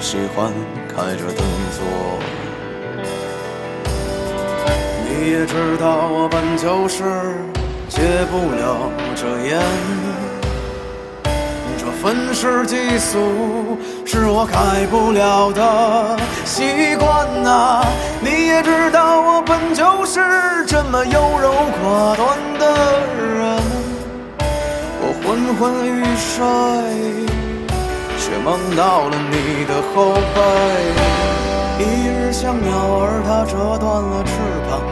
喜欢开着灯坐，你也知道我本就是戒不了这烟。这愤世嫉俗是我改不了的习惯呐。你也知道我本就是这么优柔寡断的人。我昏昏欲睡，却梦到了你的后背。一日像鸟儿，它折断了翅膀，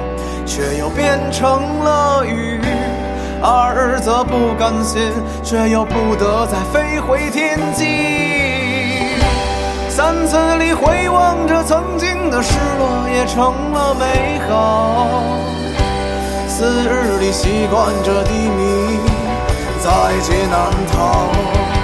却又变成了雨。二日则不甘心，却又不得再飞回天际。三次里回望着曾经的失落，也成了美好。四日里习惯着低迷，在劫难逃。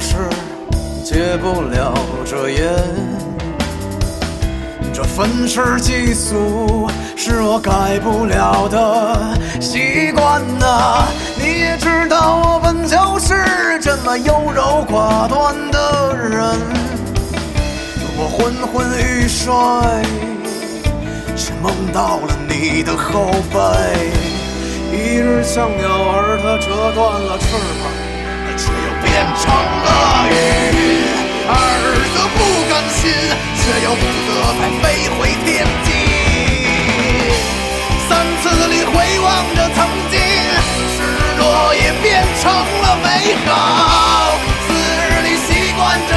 是戒不了这烟，这愤世嫉俗是我改不了的习惯呐。你也知道我本就是这么优柔寡断的人，我昏昏欲睡，却梦到了你的后背。一日像鸟儿，它折断了翅膀。变成了云，二则不甘心，却又不得再飞回天际。三次里回望着曾经，失落也变成了美好。四日里习惯着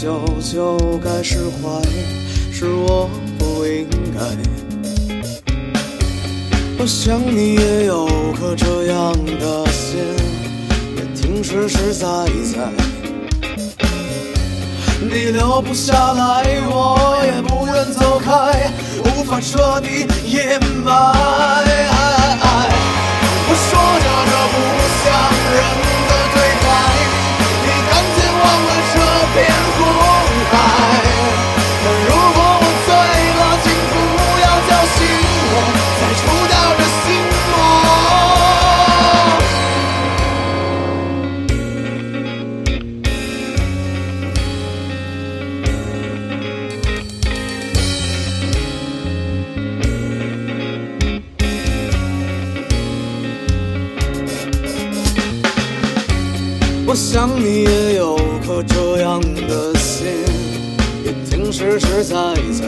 久就该释怀？是我不应该。我想你也有颗这样的心，也挺实实在在。你留不下来，我也不愿走开，无法彻底掩埋。我说着这不像人的对白，你赶紧忘了这片我想你也有颗这样的心，也挺实实在在。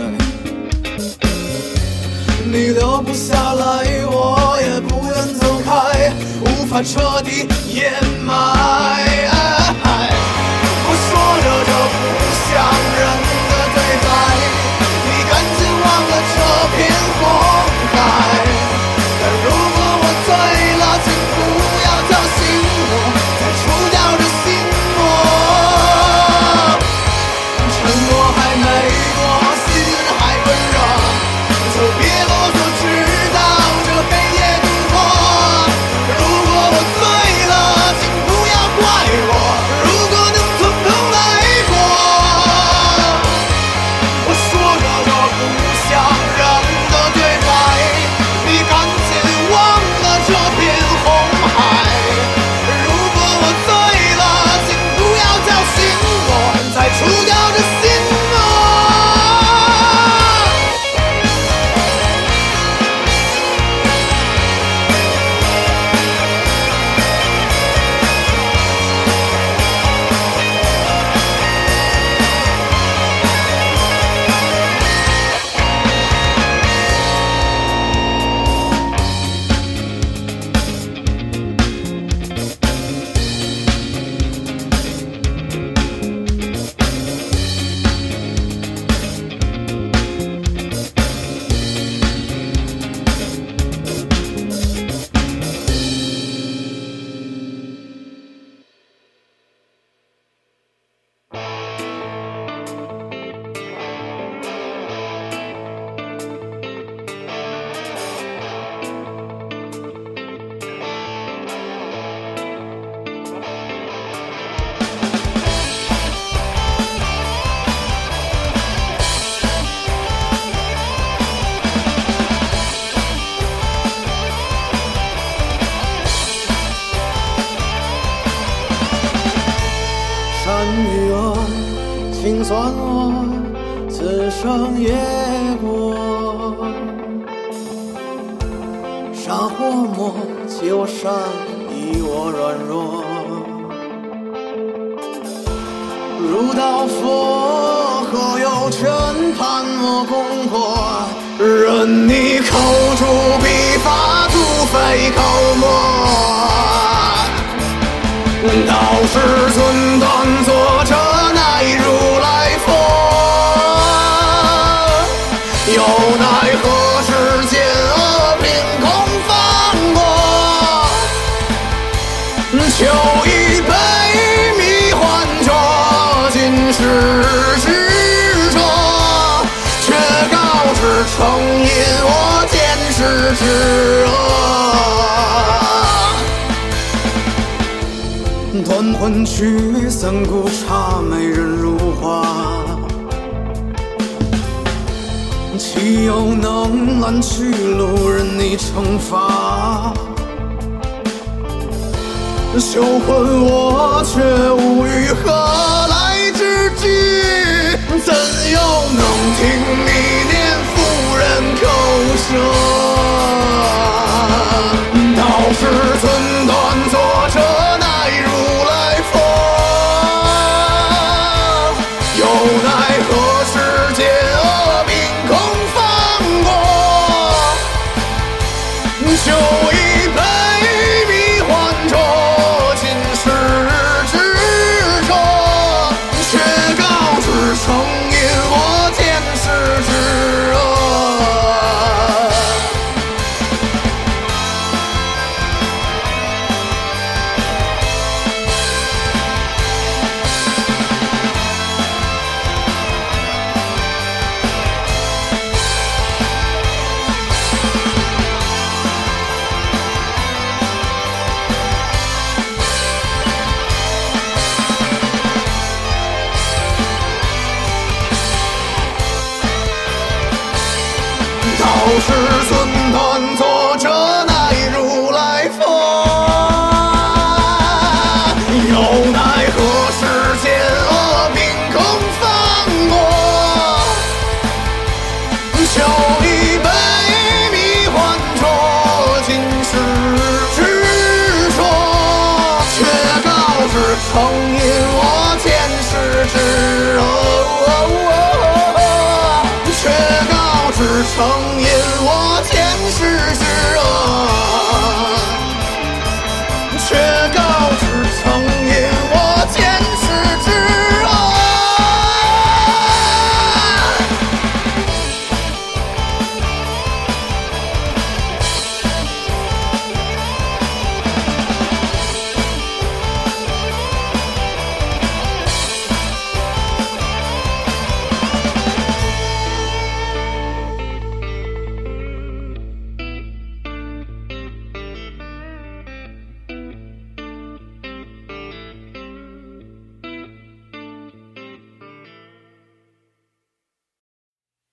你留不下来，我也不愿走开，无法彻底掩埋。我说着就不像人算我此生也过。杀或魔，弃我善，以我软弱。如道佛，何有全盘我功过？任你口诛笔伐，土匪口沫。道是尊断曾因我前世之恶。断魂曲，三顾茶，美人如花。岂有能拦去路人你惩罚？羞魂我却无语，何来之举？怎又能听成因我前世之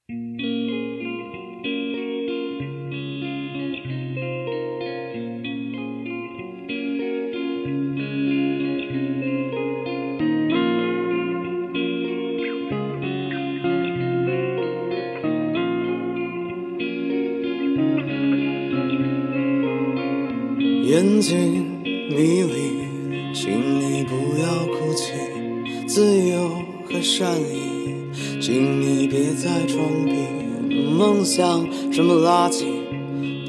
眼睛像什么垃圾，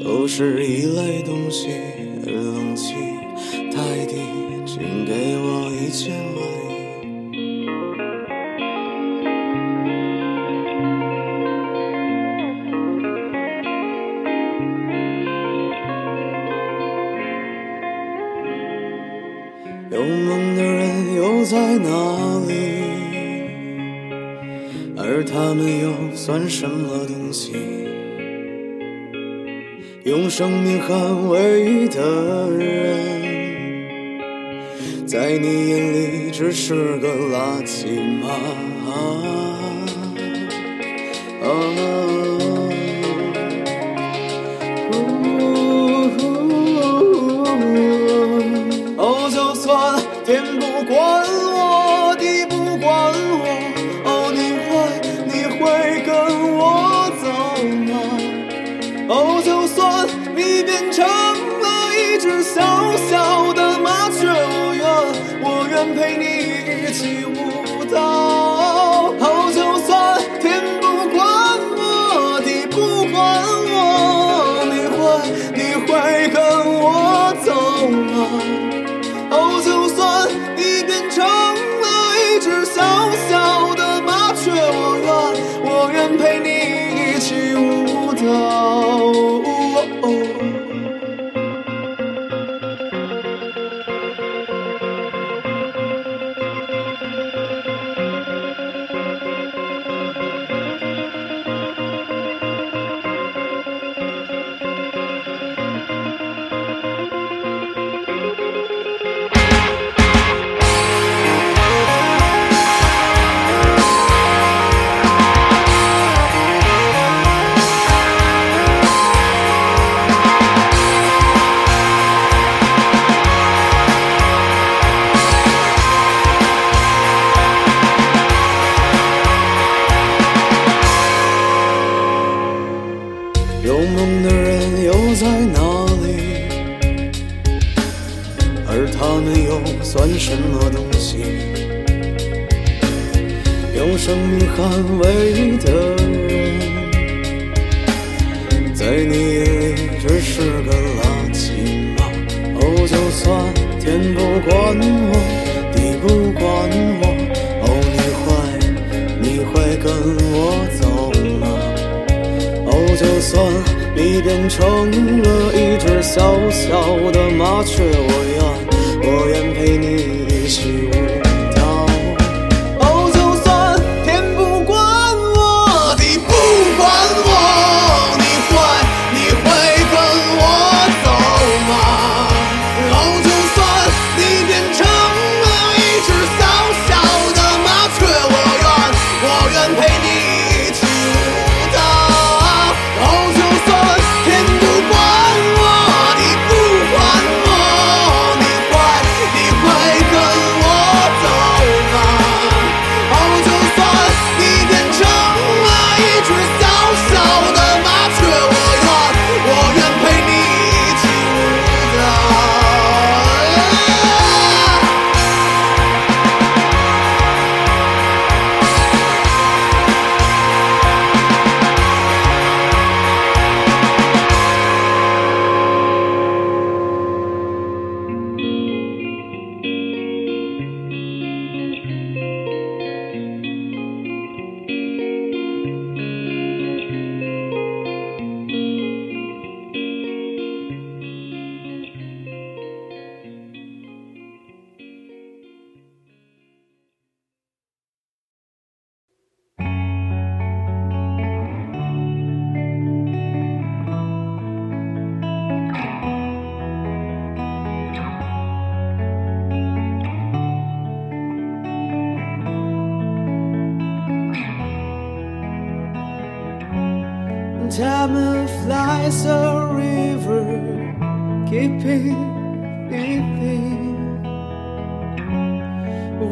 都是一类东西。而冷气太低，请给我一千万。有梦的人又在哪？而他们又算什么东西？用生命捍卫的人，在你眼里只是个垃圾吗？啊啊，愿我愿陪你用生命捍卫的人，在你眼里只是个垃圾吗？哦，就算天不管我，地不管我，哦，你会你会跟我走吗？哦，就算你变成了一只小小的麻雀，我愿我愿陪你一起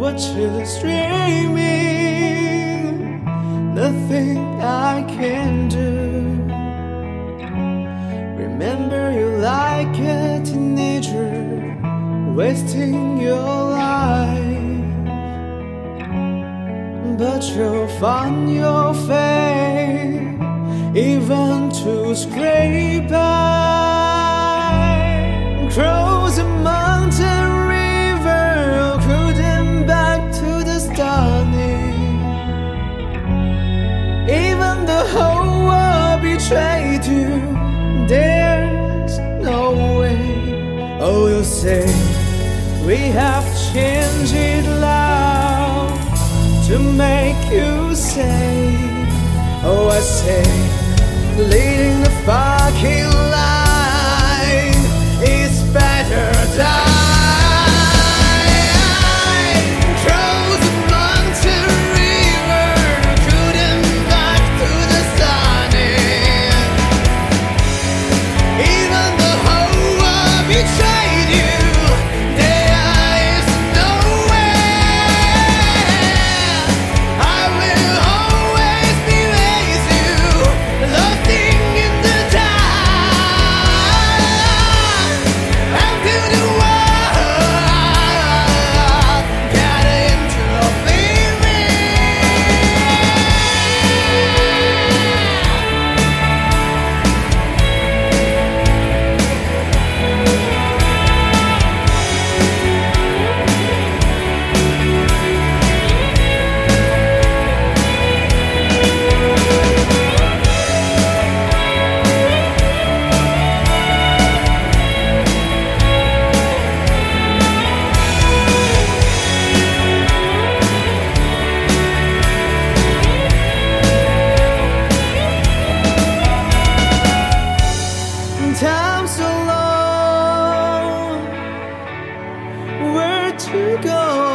a chillest dreaming, nothing I can do. Remember you like a teenager, wasting your life. But you'll find your fate, even to scrape by. Crow say we have changed love to make you say, Oh, I say, leading the fucking life. to go.